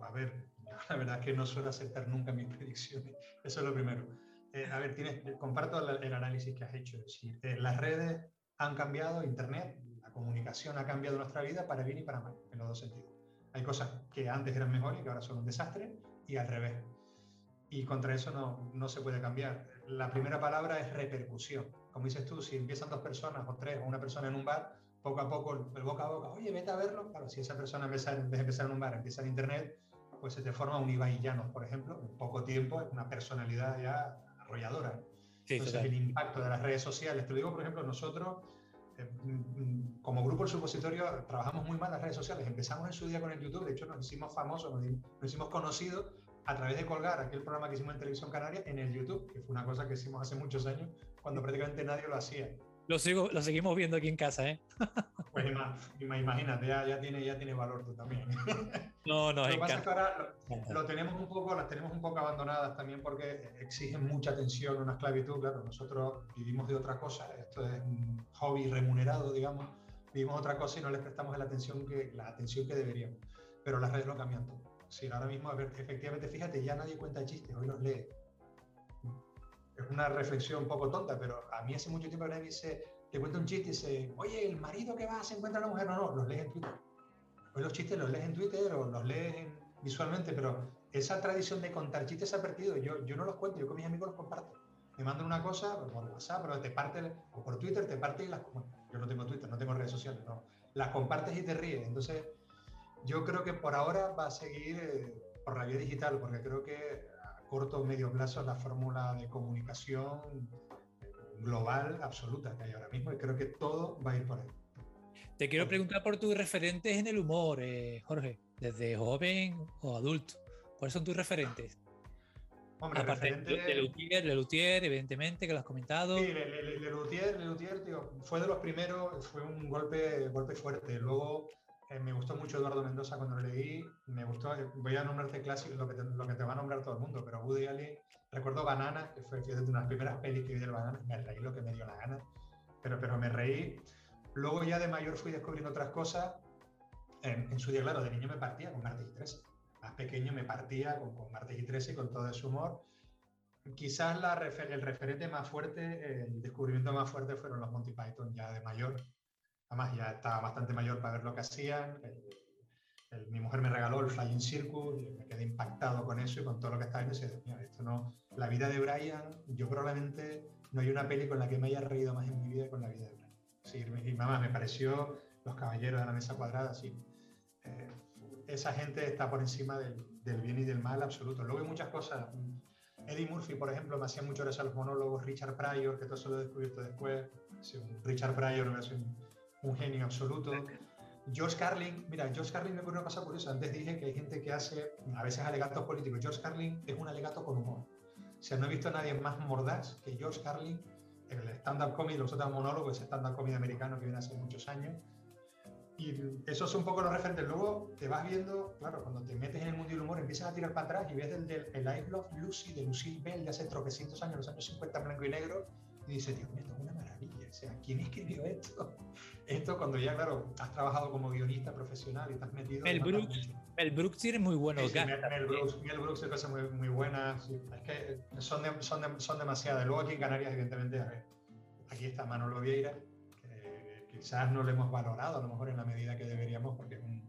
A ver, la verdad es que no suelo aceptar nunca mis predicciones, eso es lo primero. Eh, a ver, tienes, comparto el, análisis que has hecho, eh, las redes han cambiado, Internet, la comunicación ha cambiado nuestra vida para bien y para mal, en los dos sentidos. Hay cosas que antes eran mejores y que ahora son un desastre, y al revés. Y contra eso no, no se puede cambiar. La primera palabra es repercusión. Como dices tú, si empiezan dos personas o tres o una persona en un bar, poco a poco el boca a boca, oye, vete a verlo. Claro, si esa persona empieza, en vez de empezar en un bar, empieza en internet, pues se te forma un Ibai Llanos, por ejemplo, en poco tiempo es una personalidad ya arrolladora. Entonces, el impacto de las redes sociales, te lo digo, por ejemplo, nosotros eh, mm, como grupo El Supositorio trabajamos muy mal las redes sociales. Empezamos en su día con el YouTube, de hecho nos hicimos famosos, nos, hicimos conocidos a través de colgar aquel programa que hicimos en Televisión Canaria en el YouTube, que fue una cosa que hicimos hace muchos años, cuando prácticamente nadie lo hacía. Lo, sigo, lo seguimos viendo aquí en casa, ¿eh? Pues imagínate, ya, ya, tiene, ya tiene valor tú también. No, no, lo que pasa es que ahora lo, tenemos un poco, las tenemos un poco abandonadas también porque exigen mucha atención, una esclavitud, claro, nosotros vivimos de otra cosa, esto es un hobby remunerado, digamos, vivimos otra cosa y no les prestamos la atención que, la atención que deberíamos, pero las redes lo cambian todo. Sí, ahora mismo, a ver, efectivamente, fíjate, ya nadie cuenta chistes, hoy los lee. Es una reflexión un poco tonta, pero a mí hace mucho tiempo que nadie dice, te cuenta un chiste y dice, oye, el marido que va se encuentra a la mujer, no, no, los lees en Twitter Hoy los chistes los lees en Twitter o los lees visualmente, pero esa tradición de contar chistes se ha perdido. Yo, yo no los cuento, yo con mis amigos los comparto. Me mandan una cosa por WhatsApp, pero te parte, o por Twitter te parte y las... yo no tengo Twitter, no tengo redes sociales, no. Las compartes y te ríes. Entonces, yo creo que por ahora va a seguir eh, por la vía digital, porque creo que a corto o medio plazo es la fórmula de comunicación global absoluta que hay ahora mismo y creo que todo va a ir por ahí. Te quiero preguntar por tus referentes en el humor, eh, Jorge, desde joven o adulto. ¿Cuáles son tus referentes? Hombre, Aparte de Lutier, Lutier, evidentemente, que lo has comentado. Sí, Lutier, Lutier tío, fue de los primeros, fue un golpe, golpe fuerte. Luego eh, me gustó mucho Eduardo Mendoza cuando lo leí, me gustó, eh, voy a nombrarte clásico, lo que, te, lo que te va a nombrar todo el mundo, pero Woody Allen, recuerdo Banana, que fue de las primeras pelis que vi del Banana, me reí lo que me dio la gana, pero, pero me reí. Luego ya de mayor fui descubriendo otras cosas, en, su día, claro, de niño me partía con Martes y 13, más pequeño me partía con, con Martes y 13 y con todo ese humor. Quizás la el referente más fuerte, el descubrimiento más fuerte fueron los Monty Python ya de mayor, Además, ya estaba bastante mayor para ver lo que hacían. mi mujer me regaló el Flying Circus y me quedé impactado con eso y con todo lo que estaba viendo. Y esto no, la vida de Brian, yo probablemente no hay una peli con la que me haya reído más en mi vida con la vida de Brian. Sí, y mamá, me pareció Los Caballeros de la Mesa Cuadrada, sí. Eh, esa gente está por encima del, del, bien y del mal absoluto. Luego hay muchas cosas. Eddie Murphy, por ejemplo, me hacía mucho gracia los monólogos. Richard Pryor, que todo eso lo he descubierto después. Richard Pryor me hace un, un genio absoluto. George Carlin, mira, George Carlin me ocurrió una cosa curiosa. Antes dije que hay gente que hace a veces alegatos políticos. George Carlin es un alegato con humor. O sea, no he visto a nadie más mordaz que George Carlin, el stand-up comedy, los otros monólogos, ese stand-up comedy americano que viene hace muchos años. Y esos son un poco los referentes. Luego te vas viendo, claro, cuando te metes en el mundo del humor, empiezas a tirar para atrás y ves el del el I Love Lucy de Lucille Bell de hace tropecientos años, los años 50 blanco y negro, y dices, Dios mío, esto es una maravilla. O sea, ¿quién escribió esto? Esto cuando ya, claro, has trabajado como guionista profesional y has metido... El Brooks, el Brooks tiene muy buenos sí, el Brooks, el Brooks cosas muy, muy buenas. es que son, son, son demasiadas. Luego aquí en Canarias, evidentemente, a ver, aquí está Manolo Vieira, que quizás no lo hemos valorado a lo mejor en la medida que deberíamos, porque es un,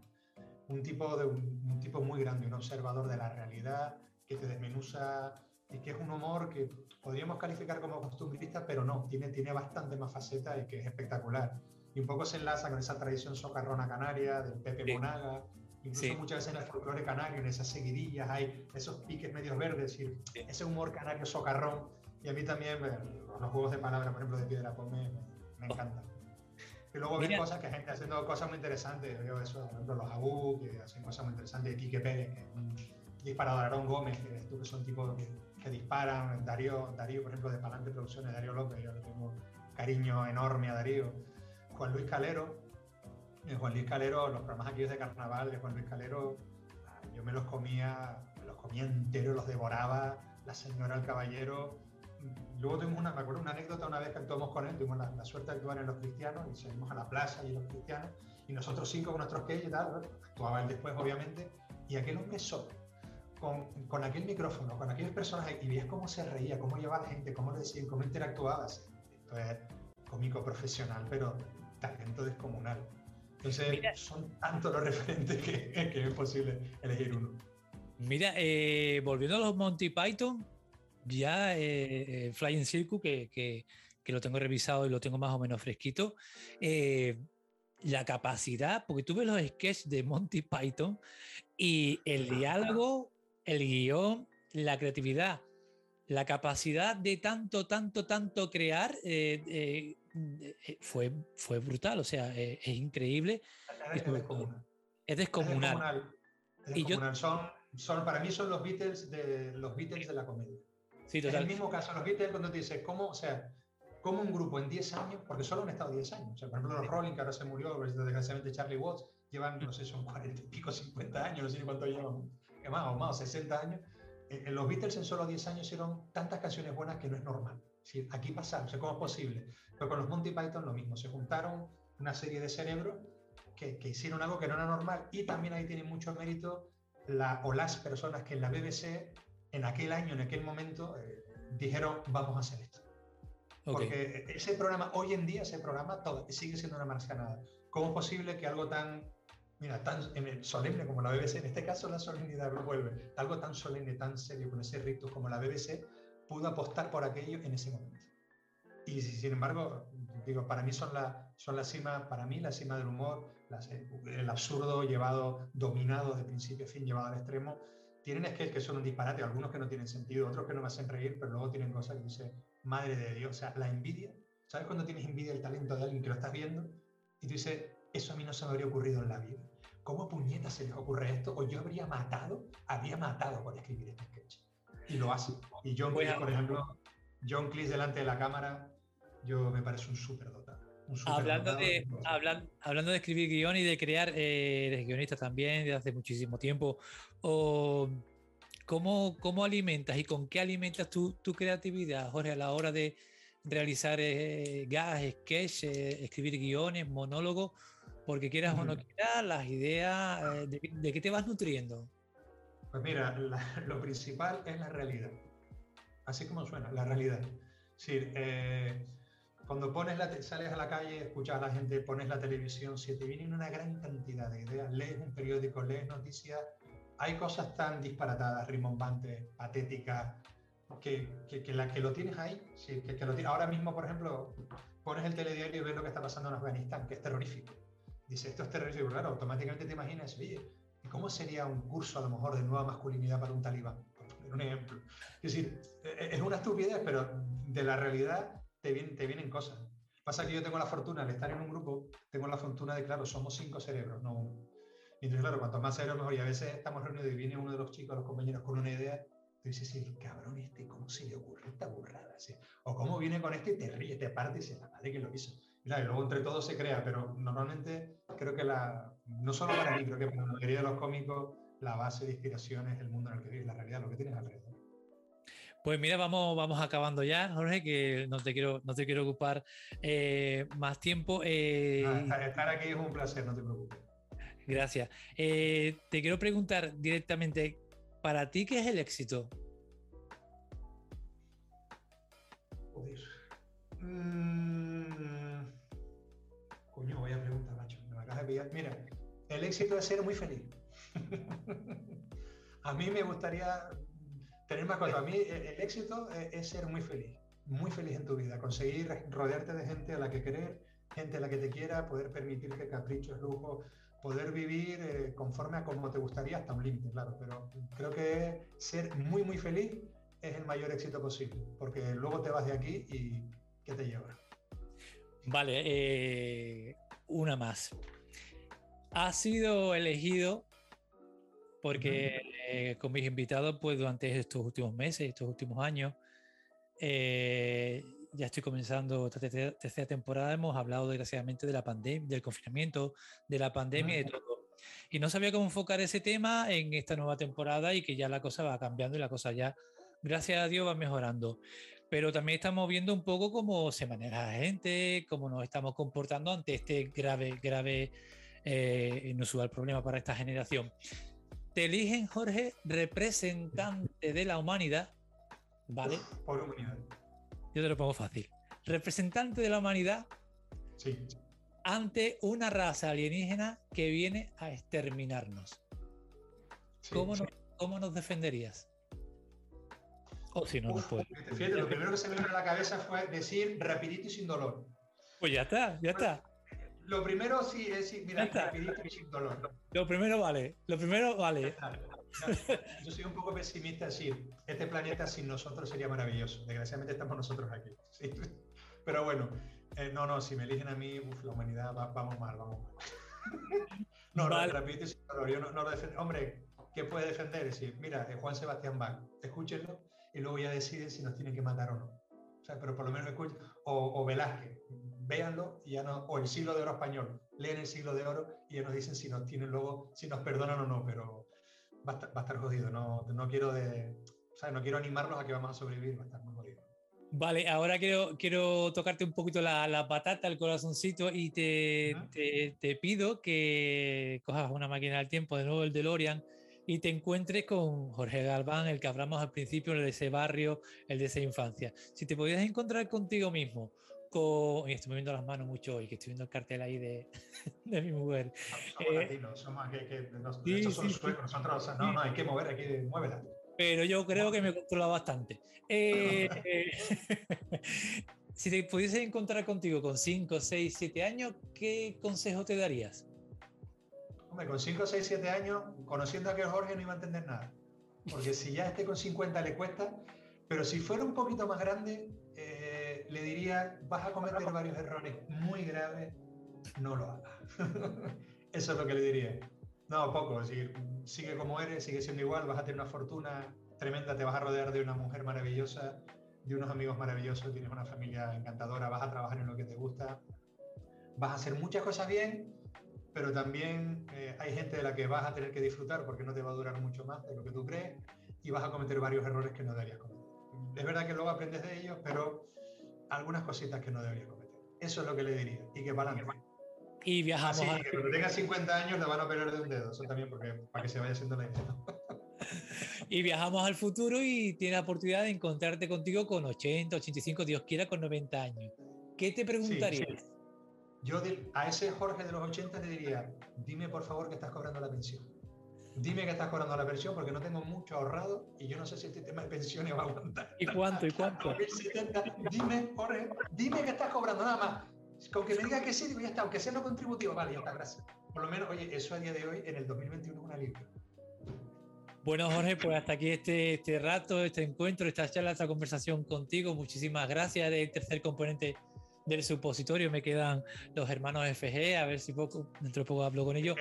un tipo, de, un, tipo muy grande, un observador de la realidad, que te desmenuza y que es un humor que podríamos calificar como costumbrista, pero no, tiene, tiene bastante más facetas y que es espectacular. Y un poco se enlaza con esa tradición socarrona canaria, del Pepe Monaga, incluso muchas veces en el folclore canario, en esas seguidillas, hay esos piques medios verdes, decir, ese humor canario socarrón. Y a mí también los juegos de palabras, por ejemplo, de Piedra Pome, me, me encantan. Y luego ves cosas que gente haciendo cosas muy interesantes. Veo eso, por ejemplo, los Abu, que hacen cosas muy interesantes. Quique Pérez, que es un disparador. Aarón Gómez, que, tú, que son tipos que que disparan. Darío, Darío, por ejemplo, de Palante Producciones, Darío López, yo le tengo cariño enorme a Darío. Juan Luis Calero, eh, Juan Luis Calero, los programas aquí de carnaval de Juan Luis Calero, ah, yo me los comía, me los comía enteros, los devoraba, la señora el caballero. Luego tuvimos una, me acuerdo una anécdota una vez que actuamos con él, tuvimos la, suerte de actuar en Los Cristianos y salimos a la plaza y Los Cristianos, y nosotros cinco con nuestros que y tal, actuaba él después obviamente, y aquel hombre solo, con, con, aquel micrófono, con aquellas personas y veías cómo se reía, cómo llevaba la gente, cómo le decían, cómo interactuaba. Esto es cómico profesional, pero talento descomunal. Entonces, son tantos los referentes que, que, es posible elegir uno. Mira, eh, volviendo a los Monty Python, ya eh, eh, Flying Circus, que, que, que, lo tengo revisado y lo tengo más o menos fresquito, la capacidad, porque tú ves los sketches de Monty Python y el diálogo el guion, la creatividad, la capacidad de tanto, tanto, tanto crear eh, eh, eh, fue, fue brutal, o sea, es increíble. Es descomunal. Es descomunal. y Yo... Son, son, para mí son los Beatles de, los Beatles de la comedia. Sí, total. Es el mismo caso, los Beatles cuando te dices, ¿cómo, o sea, cómo un grupo en 10 años, porque solo han estado 10 años, o sea, por ejemplo los Rolling, que ahora se murió, desgraciadamente Charlie Watts, llevan, no sé, son 40 y pico, 50 años, no sé cuánto llevan más o más, 60 años, eh, los Beatles en solo 10 años hicieron tantas canciones buenas que no es normal. ¿sí? Aquí pasa, no sé cómo es posible. Pero con los Monty Python lo mismo, se juntaron una serie de cerebros que, que hicieron algo que no era normal y también ahí tiene mucho mérito la, o las personas que en la BBC en aquel año, en aquel momento, eh, dijeron vamos a hacer esto. Porque ese programa, hoy en día, ese programa todo, sigue siendo una marcianada. ¿Cómo es posible que algo tan mira, tan solemne como la BBC, en este caso la solemnidad vuelve, algo tan solemne, tan serio, con ese rito como la BBC, pudo apostar por aquello en ese momento. Y sin embargo, digo, para mí son la, son la cima, para mí la cima del humor, el absurdo llevado, dominado de principio a fin, llevado al extremo. Tienen es que son un disparate, algunos que no tienen sentido, otros que no me hacen reír, pero luego tienen cosas que dice, madre de Dios, o sea, la envidia. ¿Sabes cuando tienes envidia del talento de alguien que lo estás viendo? Y tú dices, eso a mí no se me habría ocurrido en la vida. ¿Cómo puñeta se les ocurre esto? O yo habría matado, habría matado por escribir este sketch. Y lo hace. Y John Cleese, por ejemplo, John Cleese delante de la cámara, yo me parece un súper dotado. Hablando de, hablando de escribir guion y de crear, eh, eres guionista también desde hace muchísimo tiempo. O, ¿cómo, ¿Cómo alimentas y con qué alimentas tu, tu creatividad, Jorge, a la hora de realizar eh, sketch, eh, escribir guiones, monólogos? Porque quieras o no quieras, las ideas, eh, de, de, qué te vas nutriendo? Pues mira, lo principal es la realidad. Así como suena, la realidad. Sí, eh, cuando pones la sales a la calle, escuchas a la gente, pones la televisión, si te vienen una gran cantidad de ideas, lees un periódico, lees noticias, hay cosas tan disparatadas, rimbombantes, patéticas, que, que, la, que lo tienes ahí. Sí, que, que lo Ahora mismo, por ejemplo, pones el telediario y ves lo que está pasando en Afganistán, que es terrorífico. Dice, esto es terrorífico, claro, automáticamente te imaginas, oye, ¿y cómo sería un curso a lo mejor de nueva masculinidad para un talibán? un ejemplo. Es decir, e, es una estupidez, pero de la realidad te vienen, te vienen cosas. Pasa que yo tengo la fortuna de estar en un grupo, tengo la fortuna de, claro, somos cinco cerebros, no uno. Y entonces, claro, cuanto más cerebros mejor. Y a veces estamos reunidos y viene uno de los chicos, los compañeros, con una idea, tú dices, sí, el cabrón este, ¿cómo se le ocurre esta burrada? ¿sí? O cómo viene con este y te ríe, te parte y dice, la madre que lo hizo. Y, luego entre todos se crea, pero normalmente creo que la, no solo para mí, creo que para la mayoría de los cómicos, la base de inspiración es el mundo en el que vives, la realidad, lo que tienes alrededor. Pues mira, vamos, vamos acabando ya, Jorge, que no te quiero, no te quiero ocupar eh, más tiempo. Eh, estar aquí es un placer, no te preocupes. Gracias. Eh, te quiero preguntar directamente, ¿para ti qué es el éxito? Joder. Mm, Mira, el éxito es ser muy feliz. a mí me gustaría tener más cosas. A mí el éxito es ser muy feliz, muy feliz en tu vida, conseguir rodearte de gente a la que querer, gente a la que te quiera, poder permitirte caprichos, lujo, poder vivir eh, conforme a como te gustaría hasta un límite, claro, pero creo que ser muy, muy feliz es el mayor éxito posible, porque luego te vas de aquí y ¿qué te lleva? Vale, eh, una más. Ha sido elegido porque eh, con mis invitados, pues durante estos últimos meses, estos últimos años, eh, ya estoy comenzando esta tercera temporada, hemos hablado desgraciadamente de la pandemia, del confinamiento, de la pandemia y de todo. Y no sabía cómo enfocar ese tema en esta nueva temporada y que ya la cosa va cambiando y la cosa ya, gracias a Dios, va mejorando. Pero también estamos viendo un poco cómo se maneja la gente, cómo nos estamos comportando ante este grave, grave, eh, inusual problema para esta generación te eligen, Jorge, representante de la humanidad, ¿vale? Por humanidad. Yo te lo pongo fácil. Representante de la humanidad sí. ante una raza alienígena que viene a exterminarnos. ¿Cómo, Nos, defenderías? O si no, no. Fíjate, lo primero que se me vino a la cabeza fue decir rapidito y sin dolor. Pues ya está, ya está. Lo primero sí es mira, rapidito y sin dolor. Lo primero vale, lo primero vale. Yo soy un poco pesimista, sí. Este planeta sin nosotros sería maravilloso. Desgraciadamente estamos nosotros aquí. Pero bueno, eh, no, no, si me eligen a mí, la humanidad vamos mal, vamos mal. no, vale. rapidito y sin dolor. Yo no, lo defiendo. Hombre, ¿qué puede defender? Es decir, mira, eh, Juan Sebastián Bach, escúchenlo y luego ya deciden si nos tienen que matar o no. O sea, pero por lo menos escuchen. O, o Velázquez, véanlo y ya no, o el siglo de oro español, leen el siglo de oro y ya nos dicen si nos tienen luego, si nos perdonan o no, pero va a estar, jodido, no, no quiero de, o sea, no quiero animarlos a que vamos a sobrevivir, va a estar muy jodido. Vale, ahora quiero, quiero tocarte un poquito la, la patata, el corazoncito y te, te, te, pido que cojas una máquina del tiempo, de nuevo el DeLorean, y te encuentres con Jorge Galván, el que hablamos al principio, el de ese barrio, el de esa infancia. Si te pudieras encontrar contigo mismo, y estoy moviendo las manos mucho hoy, que estoy viendo el cartel ahí de, de mi mujer. Somos eh, latinos, somos que, que sí, son sí, nosotros, no, no, hay que mover, hay que muévela. Pero yo creo que me controla bastante. Eh, si te pudiese encontrar contigo con 5, 6, 7 años, ¿qué consejo te darías? Hombre, con 5, 6, 7 años, conociendo a que Jorge no iba a entender nada. Porque si ya esté con 50 le cuesta, pero si fuera un poquito más grande, eh, le diría, vas a cometer varios errores muy graves, no lo hagas. Eso es lo que le diría. No, poco, es decir, sigue como eres, sigue siendo igual, vas a tener una fortuna tremenda, te vas a rodear de una mujer maravillosa, de unos amigos maravillosos, tienes una familia encantadora, vas a trabajar en lo que te gusta. vas a hacer muchas cosas bien, pero también eh, hay gente de la que vas a tener que disfrutar porque no te va a durar mucho más de lo que tú crees y vas a cometer varios errores que no deberías cometer. Es verdad que luego aprendes de ellos, pero algunas cositas que no deberías cometer. Eso es lo que le diría. Y que para Y viajamos. Así, que cuando tenga 50 años le van a operar de un dedo. Eso también porque, para que se vaya haciendo la idea. y viajamos al futuro y tienes la oportunidad de encontrarte contigo con 80, 85, Dios quiera, con 90 años. ¿Qué te preguntarías? Yo a ese Jorge de los 80 le diría, dime por favor que estás cobrando la pensión. Dime que estás cobrando la pensión porque no tengo mucho ahorrado y yo no sé si este tema de pensiones va a aguantar. ¿Y cuánto? ¿Y cuánto? dime, Jorge, dime que estás cobrando nada más. Con que me digas que sí, digo, ya está, aunque sea no contributivo, vale, ya está, gracias. Por lo menos, oye, eso a día de hoy, en el 2021, es una alivio. Bueno, Jorge, pues hasta aquí este, este rato, este encuentro, esta charla, esta conversación contigo. Muchísimas gracias del tercer componente del supositorio me quedan los hermanos FG, a ver si poco, dentro de poco hablo con ellos.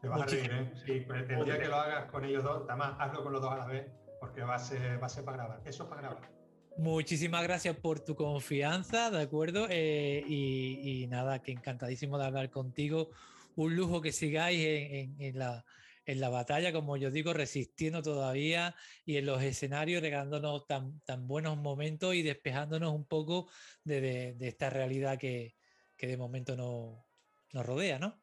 Te vas a reír, ¿eh? Sí, pues el día que lo hagas con ellos dos, además hazlo con los dos a la vez, porque va a ser, va a ser para grabar. Eso es para grabar. Muchísimas gracias por tu confianza, ¿de acuerdo? Eh, y, nada, que encantadísimo de hablar contigo. Un lujo que sigáis en la en la batalla, como yo digo, resistiendo todavía y en los escenarios regalándonos tan, tan buenos momentos y despejándonos un poco de, esta realidad que, que, de momento no, nos rodea, ¿no?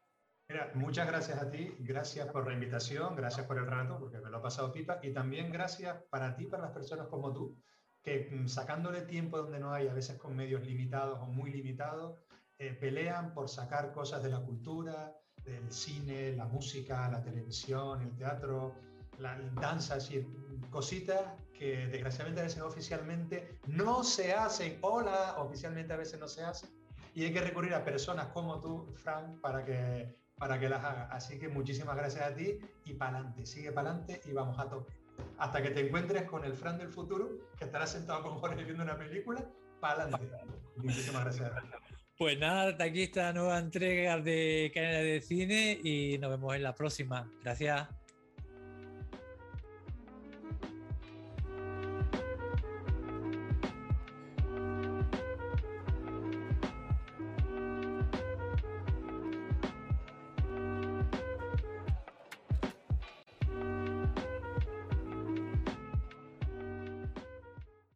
Mira, muchas gracias a ti, gracias por la invitación, gracias por el rato, porque me lo ha pasado pipa, y también gracias para ti, para las personas como tú, que mm, sacándole tiempo donde no hay, a veces con medios limitados o muy limitados, eh, pelean por sacar cosas de la cultura, del cine, la música, la televisión, el teatro, la danza, es decir, cositas que desgraciadamente a veces oficialmente no se hacen. Hola, oficialmente a veces no se hacen. Y hay que recurrir a personas como tú, Frank, para que, para que las haga. Así que muchísimas gracias a ti y para adelante, sigue para adelante y vamos a tope. Hasta que te encuentres con el Frank del futuro, que estará sentado con Jorge viendo una película, para adelante. Muchísimas gracias. Pues nada, hasta aquí esta nueva entrega de Canal de Cine y nos vemos en la próxima. Gracias.